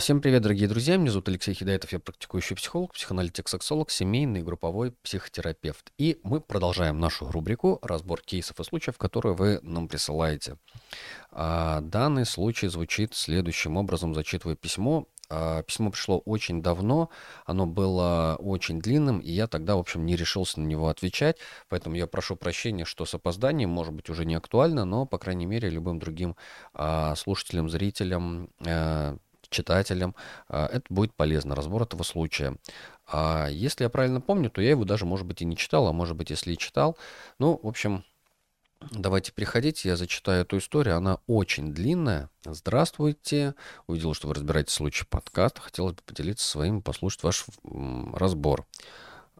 Всем привет, дорогие друзья. Меня зовут Алексей Хидаетов. Я практикующий психолог, психоаналитик, сексолог, семейный групповой психотерапевт. И мы продолжаем нашу рубрику «Разбор кейсов и случаев, которые вы нам присылаете». А, данный случай звучит следующим образом. Зачитываю письмо. А, письмо пришло очень давно, оно было очень длинным, и я тогда, в общем, не решился на него отвечать, поэтому я прошу прощения, что с опозданием, может быть, уже не актуально, но, по крайней мере, любым другим а, слушателям, зрителям, а, читателям. А, это будет полезно, разбор этого случая. А если я правильно помню, то я его даже, может быть, и не читал, а может быть, если и читал. Ну, в общем, Давайте приходите, я зачитаю эту историю. Она очень длинная. Здравствуйте. Увидел, что вы разбираете случай подкаста. Хотелось бы поделиться своим, послушать ваш разбор.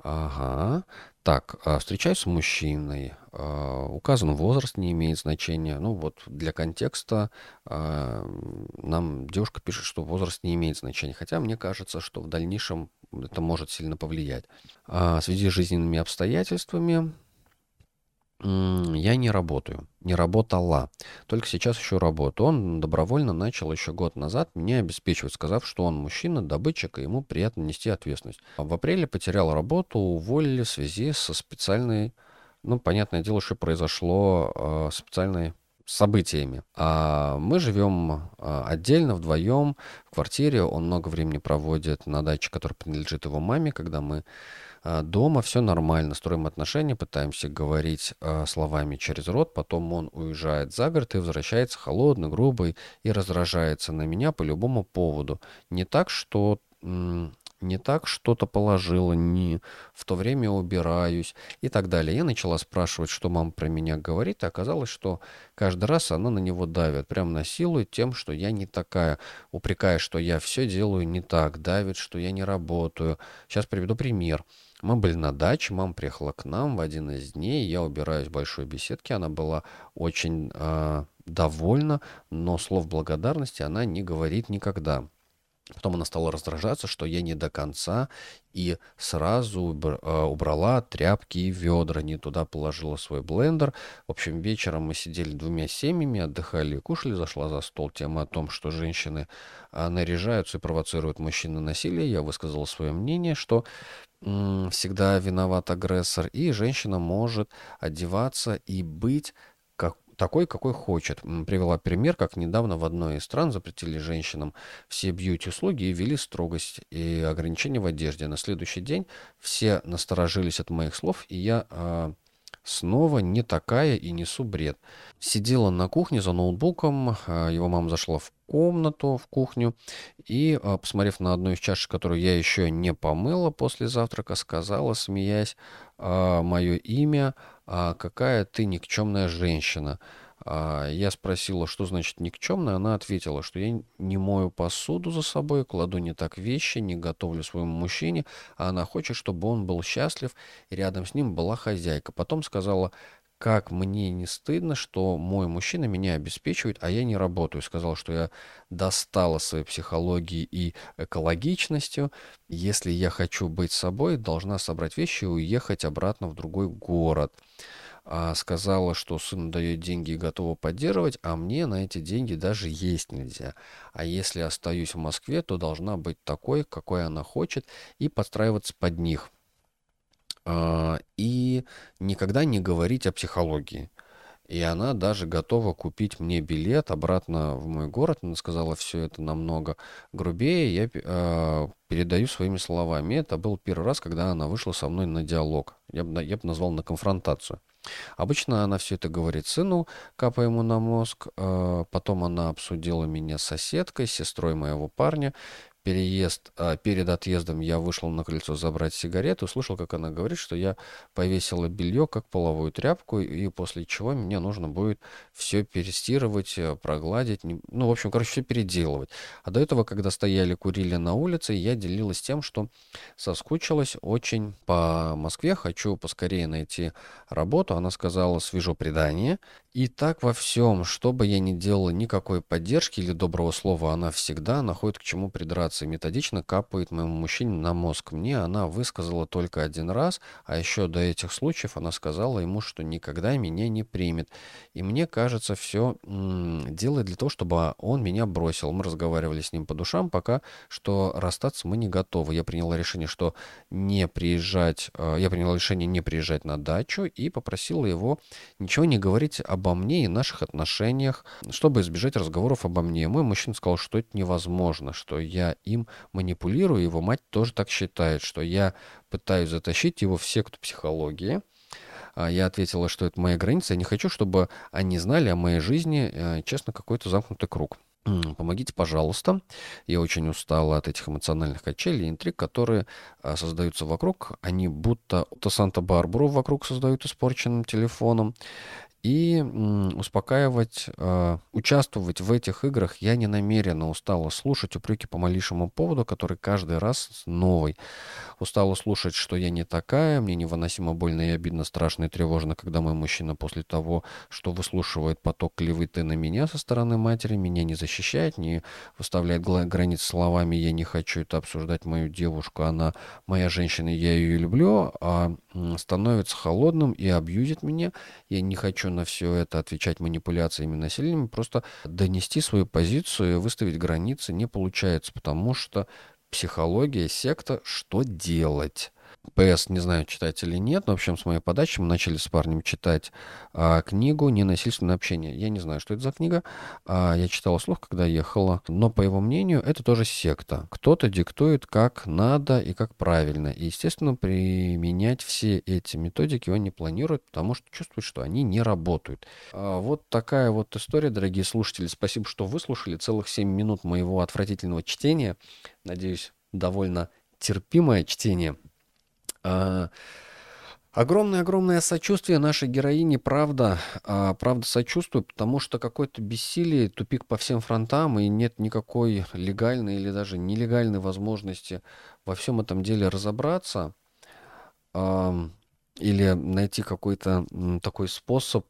Ага. Так, а, встречаюсь с мужчиной. А, указан возраст, не имеет значения. Ну вот для контекста а, нам девушка пишет, что возраст не имеет значения. Хотя мне кажется, что в дальнейшем это может сильно повлиять. В связи с жизненными обстоятельствами я не работаю, не работала. Только сейчас еще работаю. Он добровольно начал еще год назад меня обеспечивать, сказав, что он мужчина, добытчик, и ему приятно нести ответственность. В апреле потерял работу, уволили в связи со специальной, ну, понятное дело, что произошло э, специальной событиями. А мы живем а, отдельно, вдвоем, в квартире. Он много времени проводит на даче, которая принадлежит его маме, когда мы а, дома все нормально, строим отношения, пытаемся говорить э, словами через рот, потом он уезжает за город и возвращается холодный, грубый и раздражается на меня по любому поводу. Не так, что не так что-то положила, не в то время убираюсь и так далее. Я начала спрашивать, что мама про меня говорит, и оказалось, что каждый раз она на него давит, прям насилует тем, что я не такая, упрекая, что я все делаю не так, давит, что я не работаю. Сейчас приведу пример. Мы были на даче, мама приехала к нам в один из дней, я убираюсь в большой беседке, она была очень э, довольна, но слов благодарности она не говорит никогда. Потом она стала раздражаться, что я не до конца, и сразу э, убрала тряпки и ведра, не туда положила свой блендер. В общем, вечером мы сидели двумя семьями, отдыхали и кушали. Зашла за стол тема о том, что женщины а, наряжаются и провоцируют мужчин на насилие. Я высказала свое мнение, что всегда виноват агрессор, и женщина может одеваться и быть такой, какой хочет. Привела пример, как недавно в одной из стран запретили женщинам все бьюти-услуги и ввели строгость и ограничения в одежде. На следующий день все насторожились от моих слов, и я э, снова не такая и несу бред. Сидела на кухне за ноутбуком, э, его мама зашла в комнату, в кухню, и, э, посмотрев на одну из чашек, которую я еще не помыла после завтрака, сказала, смеясь, э, мое имя, а какая ты никчемная женщина. А я спросила, что значит никчемная, она ответила, что я не мою посуду за собой, кладу не так вещи, не готовлю своему мужчине, а она хочет, чтобы он был счастлив, и рядом с ним была хозяйка. Потом сказала, как мне не стыдно, что мой мужчина меня обеспечивает, а я не работаю. Сказал, что я достала своей психологией и экологичностью. Если я хочу быть собой, должна собрать вещи и уехать обратно в другой город. А сказала, что сын дает деньги и готова поддерживать, а мне на эти деньги даже есть нельзя. А если остаюсь в Москве, то должна быть такой, какой она хочет, и подстраиваться под них. А, и никогда не говорить о психологии. И она даже готова купить мне билет обратно в мой город. Она сказала все это намного грубее. Я э, передаю своими словами. Это был первый раз, когда она вышла со мной на диалог. Я бы, я назвал на конфронтацию. Обычно она все это говорит сыну, капая ему на мозг. Э, потом она обсудила меня с соседкой, сестрой моего парня переезд, а, перед отъездом я вышел на крыльцо забрать сигарету, услышал, как она говорит, что я повесила белье как половую тряпку, и после чего мне нужно будет все перестирывать, э, прогладить, ну, в общем, короче, все переделывать. А до этого, когда стояли, курили на улице, я делилась тем, что соскучилась очень по Москве, хочу поскорее найти работу. Она сказала, свежо предание. И так во всем, что бы я ни делала, никакой поддержки или доброго слова, она всегда находит к чему придраться манипуляции методично капает моему мужчине на мозг. Мне она высказала только один раз, а еще до этих случаев она сказала ему, что никогда меня не примет. И мне кажется, все делает для того, чтобы он меня бросил. Мы разговаривали с ним по душам, пока что расстаться мы не готовы. Я приняла решение, что не приезжать, э, я приняла решение не приезжать на дачу и попросила его ничего не говорить обо мне и наших отношениях, чтобы избежать разговоров обо мне. Мой мужчина сказал, что это невозможно, что я им манипулирую, его мать тоже так считает, что я пытаюсь затащить его в секту психологии. А я ответила, что это моя граница, я не хочу, чтобы они знали о моей жизни, э, честно, какой-то замкнутый круг. Помогите, пожалуйста. Я очень устала от этих эмоциональных качелей и интриг, которые а, создаются вокруг. Они будто то Санта-Барбару вокруг создают испорченным телефоном и успокаивать, э, участвовать в этих играх я не намерена. Устала слушать упреки по малейшему поводу, который каждый раз новый. Устала слушать, что я не такая, мне невыносимо больно и обидно, страшно и тревожно, когда мой мужчина после того, что выслушивает поток клеветы на меня со стороны матери, меня не защищает, не выставляет границ словами «я не хочу это обсуждать мою девушку, она моя женщина, я ее люблю», а становится холодным и абьюзит меня. Я не хочу на все это отвечать манипуляциями населением, просто донести свою позицию выставить границы не получается, потому что психология, секта, что делать? ПС, не знаю, читать или нет, но, в общем, с моей подачи мы начали с парнем читать а, книгу «Ненасильственное общение». Я не знаю, что это за книга. А, я читала слух, когда ехала. Но, по его мнению, это тоже секта. Кто-то диктует, как надо и как правильно. И, естественно, применять все эти методики он не планирует, потому что чувствует, что они не работают. А, вот такая вот история, дорогие слушатели. Спасибо, что выслушали целых 7 минут моего отвратительного чтения. Надеюсь, довольно терпимое чтение. Огромное-огромное а, сочувствие нашей героине, правда, а, правда сочувствую, потому что какой-то бессилие, тупик по всем фронтам, и нет никакой легальной или даже нелегальной возможности во всем этом деле разобраться или найти какой-то такой способ,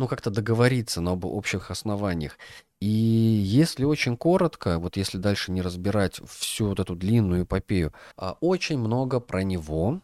ну, как-то договориться на об общих основаниях. И если очень коротко, вот если дальше не разбирать всю вот эту длинную эпопею, а, очень много про него,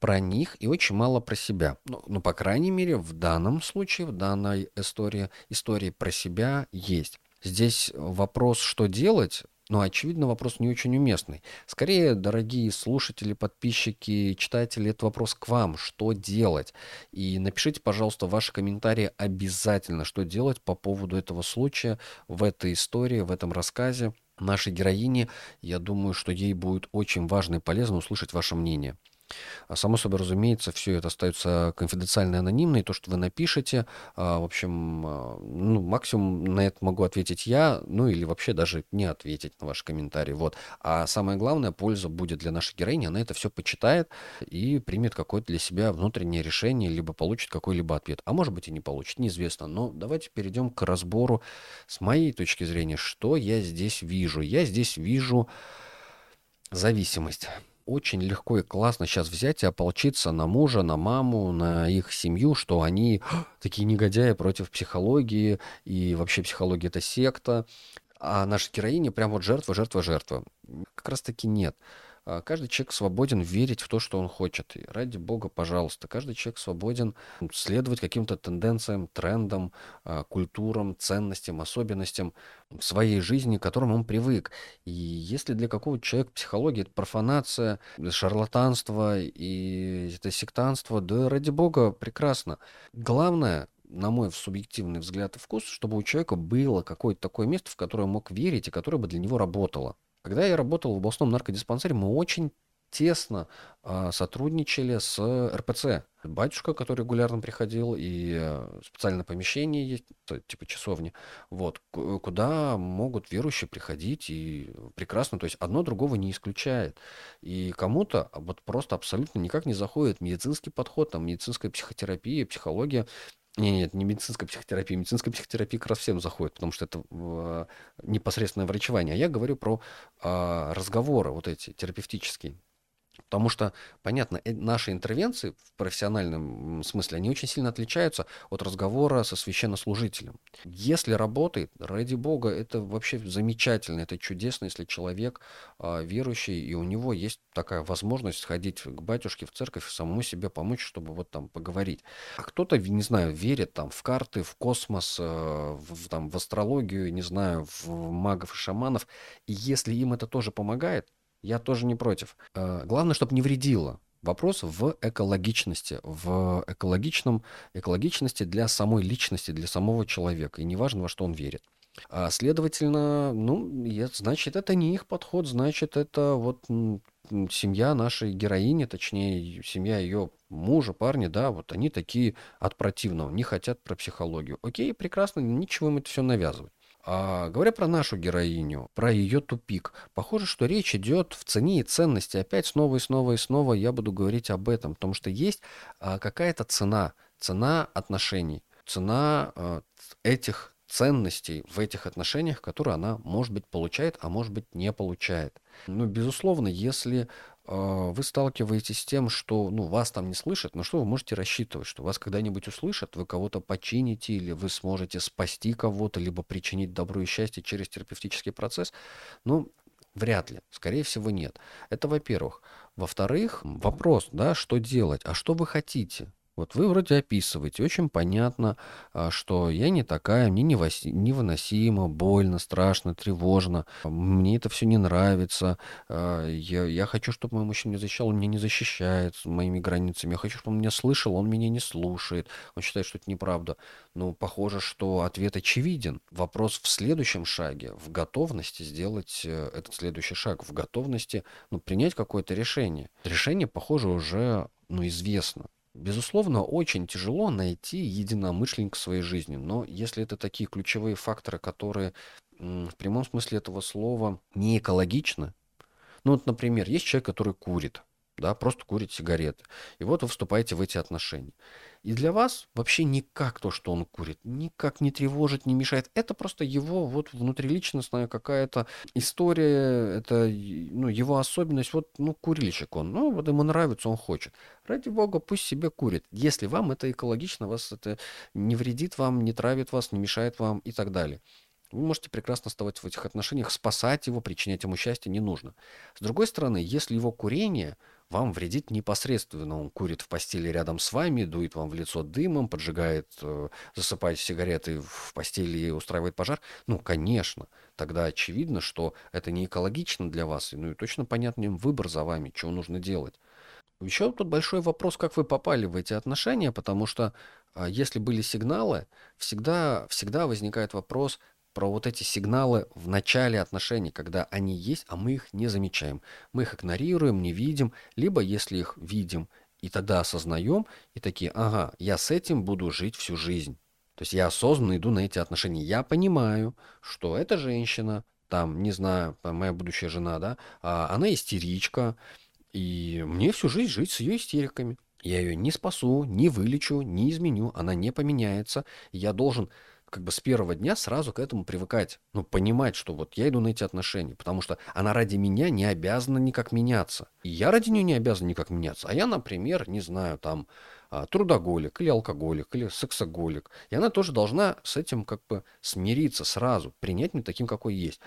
про них и очень мало про себя. Ну, ну, по крайней мере, в данном случае, в данной истории, истории про себя есть. Здесь вопрос, что делать, но, очевидно, вопрос не очень уместный. Скорее, дорогие слушатели, подписчики, читатели, это вопрос к вам. Что делать? И напишите, пожалуйста, ваши комментарии обязательно, что делать по поводу этого случая в этой истории, в этом рассказе нашей героини. Я думаю, что ей будет очень важно и полезно услышать ваше мнение. А само собой, разумеется, все это остается конфиденциально и анонимно, и то, что вы напишете, а, в общем, а, ну, максимум на это могу ответить я, ну или вообще даже не ответить на ваши комментарии. Вот. А самое главное, польза будет для нашей героини, она это все почитает и примет какое-то для себя внутреннее решение, либо получит какой-либо ответ. А может быть и не получит, неизвестно. Но давайте перейдем к разбору с моей точки зрения, что я здесь вижу. Я здесь вижу зависимость очень легко и классно сейчас взять и ополчиться на мужа, на маму, на их семью, что они такие негодяи против психологии, и вообще психология это секта. А наша героиня прям вот жертва, жертва, жертва. Как раз таки нет. А, каждый человек свободен верить в то, что он хочет. И ради бога, пожалуйста, каждый человек свободен следовать каким-то тенденциям, трендам, а, культурам, ценностям, особенностям своей жизни, к которым он привык. И если для какого-то человека психология это профанация, шарлатанство и это сектанство, да ради бога, прекрасно. Главное, на мой субъективный взгляд и вкус, чтобы у человека было какое-то такое место, в которое он мог верить и которое бы для него работало. Когда я работал в областном наркодиспансере, мы очень тесно э, сотрудничали с РПЦ. Батюшка, который регулярно приходил, и э, специальное помещение есть, типа часовни, вот, куда могут верующие приходить, и прекрасно, то есть одно другого не исключает. И кому-то вот просто абсолютно никак не заходит медицинский подход, там, медицинская психотерапия, психология, нет, нет, не медицинская психотерапия. Медицинская психотерапия как раз всем заходит, потому что это э, непосредственное врачевание. А я говорю про э, разговоры вот эти терапевтические. Потому что, понятно, наши интервенции в профессиональном смысле, они очень сильно отличаются от разговора со священнослужителем. Если работает, ради бога, это вообще замечательно, это чудесно, если человек э, верующий, и у него есть такая возможность сходить к батюшке в церковь самому себе помочь, чтобы вот там поговорить. А кто-то, не знаю, верит там в карты, в космос, э, в, там, в астрологию, не знаю, в магов и шаманов, и если им это тоже помогает, я тоже не против. Э, главное, чтобы не вредило. Вопрос в экологичности, в экологичном, экологичности для самой личности, для самого человека. И неважно, во что он верит. А, следовательно, ну, значит, это не их подход, значит, это вот семья нашей героини, точнее, семья ее мужа, парня, да, вот они такие от противного, не хотят про психологию. Окей, прекрасно, ничего им это все навязывать. А, говоря про нашу героиню, про ее тупик, похоже, что речь идет в цене и ценности. Опять снова и снова и снова я буду говорить об этом, потому что есть а, какая-то цена, цена отношений, цена а, этих ценностей в этих отношениях, которые она, может быть, получает, а может быть, не получает. Ну, безусловно, если вы сталкиваетесь с тем, что ну, вас там не слышат, но что вы можете рассчитывать, что вас когда-нибудь услышат, вы кого-то почините, или вы сможете спасти кого-то, либо причинить добро и счастье через терапевтический процесс? Ну, вряд ли. Скорее всего, нет. Это во-первых. Во-вторых, вопрос, да, что делать? А что вы хотите? Вот вы вроде описываете, очень понятно, а, что я не такая, мне невыносимо, больно, страшно, тревожно, мне это все не нравится, а, я, я хочу, чтобы мой мужчина меня защищал, он меня не защищает моими границами, я хочу, чтобы он меня слышал, он меня не слушает, он считает, что это неправда. Ну, похоже, что ответ очевиден. Вопрос в следующем шаге, в готовности сделать э, этот следующий шаг, в готовности ну, принять какое-то решение. Решение, похоже, уже ну, известно. Безусловно, очень тяжело найти единомышленника в своей жизни, но если это такие ключевые факторы, которые в прямом смысле этого слова не экологичны, ну вот, например, есть человек, который курит, да, просто курит сигареты, и вот вы вступаете в эти отношения. И для вас вообще никак то, что он курит, никак не тревожит, не мешает. Это просто его вот внутриличностная какая-то история, это ну, его особенность. Вот, ну, курильщик он, ну, вот ему нравится, он хочет. Ради бога, пусть себе курит. Если вам это экологично, вас это не вредит вам, не травит вас, не мешает вам и так далее. Вы можете прекрасно оставаться в этих отношениях, спасать его, причинять ему счастье не нужно. С другой стороны, если его курение – вам вредит непосредственно. Он курит в постели рядом с вами, дует вам в лицо дымом, поджигает, э, засыпает сигареты в постели и устраивает пожар. Ну, конечно, тогда очевидно, что это не экологично для вас. Ну и точно понятен выбор за вами, что нужно делать. Еще тут большой вопрос, как вы попали в эти отношения, потому что а, если были сигналы, всегда, всегда возникает вопрос, про вот эти сигналы в начале отношений, когда они есть, а мы их не замечаем. Мы их игнорируем, не видим, либо если их видим и тогда осознаем, и такие, ага, я с этим буду жить всю жизнь. То есть я осознанно иду на эти отношения. Я понимаю, что эта женщина, там, не знаю, моя будущая жена, да, а она истеричка, и мне всю жизнь жить с ее истериками. Я ее не спасу, не вылечу, не изменю, она не поменяется. Я должен как бы с первого дня сразу к этому привыкать. Ну, понимать, что вот я иду на эти отношения, потому что она ради меня не обязана никак меняться. И я ради нее не обязан никак меняться. А я, например, не знаю, там, а, трудоголик или алкоголик или сексоголик. И она тоже должна с этим как бы смириться сразу, принять меня таким, какой есть.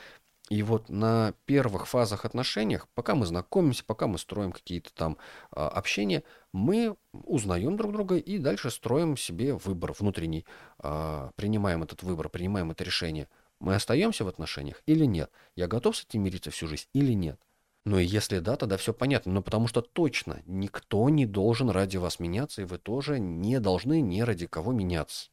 И вот на первых фазах отношениях, пока мы знакомимся, пока мы строим какие-то там а, общения, мы узнаем друг друга и дальше строим себе выбор внутренний, а, принимаем этот выбор, принимаем это решение. Мы остаемся в отношениях или нет? Я готов с этим мириться всю жизнь или нет? Ну и если да, тогда все понятно. Но потому что точно никто не должен ради вас меняться, и вы тоже не должны ни ради кого меняться.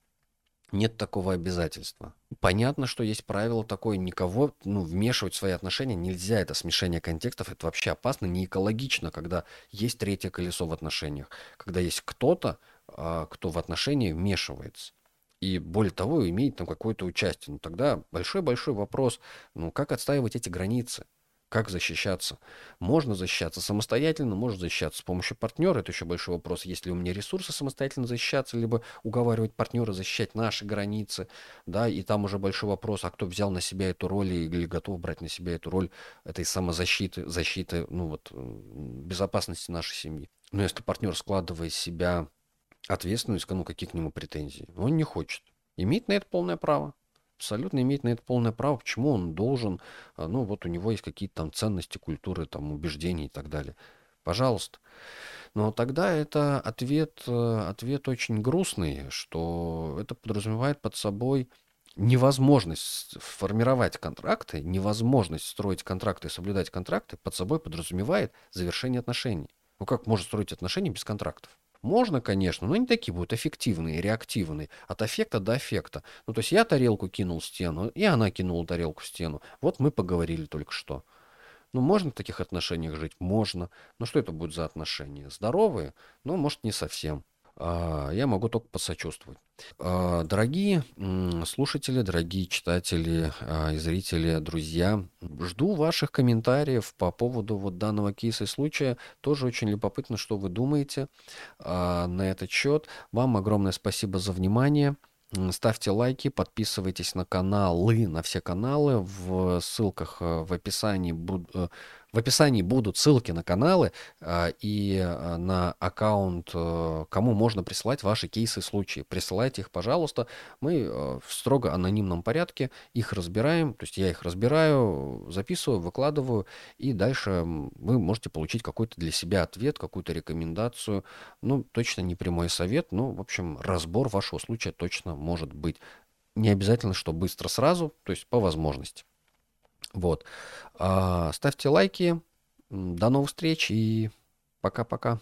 Нет такого обязательства. Понятно, что есть правило такое, никого ну, вмешивать в свои отношения нельзя. Это смешение контекстов, это вообще опасно, не экологично, когда есть третье колесо в отношениях. Когда есть кто-то, а, кто в отношения вмешивается. И более того, имеет там какое-то участие. Ну тогда большой-большой вопрос, ну как отстаивать эти границы? Как защищаться? Можно защищаться самостоятельно, можно защищаться с помощью партнера. Это еще большой вопрос, есть ли у меня ресурсы самостоятельно защищаться, либо уговаривать партнера защищать наши границы. Да, и там уже большой вопрос, а кто взял на себя эту роль или готов брать на себя эту роль этой самозащиты, защиты, ну вот, безопасности нашей семьи. Но если партнер складывает из себя ответственность, ну какие к нему претензии? Он не хочет. Имеет на это полное право абсолютно имеет на это полное право. Почему он должен, а, ну вот у него есть какие-то там ценности, культуры, там убеждения и так далее. Пожалуйста. Но тогда это ответ, э, ответ очень грустный, что это подразумевает под собой невозможность формировать контракты, невозможность строить контракты и соблюдать контракты под собой подразумевает завершение отношений. Ну как можно строить отношения без контрактов? Можно, конечно, но не такие будут эффективные, реактивные. От эффекта до эффекта. Ну, то есть я тарелку кинул в стену, и она кинула тарелку в стену. Вот мы поговорили только что. Ну, можно в таких отношениях жить? Можно. Но что это будет за отношения? Здоровые? Ну, может, не совсем. А, я могу только посочувствовать. А, дорогие слушатели, дорогие читатели а, и зрители, друзья, жду ваших комментариев по поводу вот данного кейса и случая. Тоже очень любопытно, что вы думаете на этот счет. Вам огромное спасибо за внимание. Ставьте лайки, подписывайтесь на каналы, на все каналы. В ссылках э, в описании буду, в описании будут ссылки на каналы а, и а, на аккаунт, э, кому можно присылать ваши кейсы случаи. Присылайте их, пожалуйста. Мы э, в строго анонимном порядке их разбираем. То есть я их разбираю, записываю, выкладываю, и дальше вы можете получить какой-то для себя ответ, какую-то рекомендацию. Ну, точно не прямой совет, но, в общем, разбор вашего случая точно может быть. Не обязательно, что быстро сразу, то есть по возможности. Вот. А, ставьте лайки. До новых встреч и пока-пока.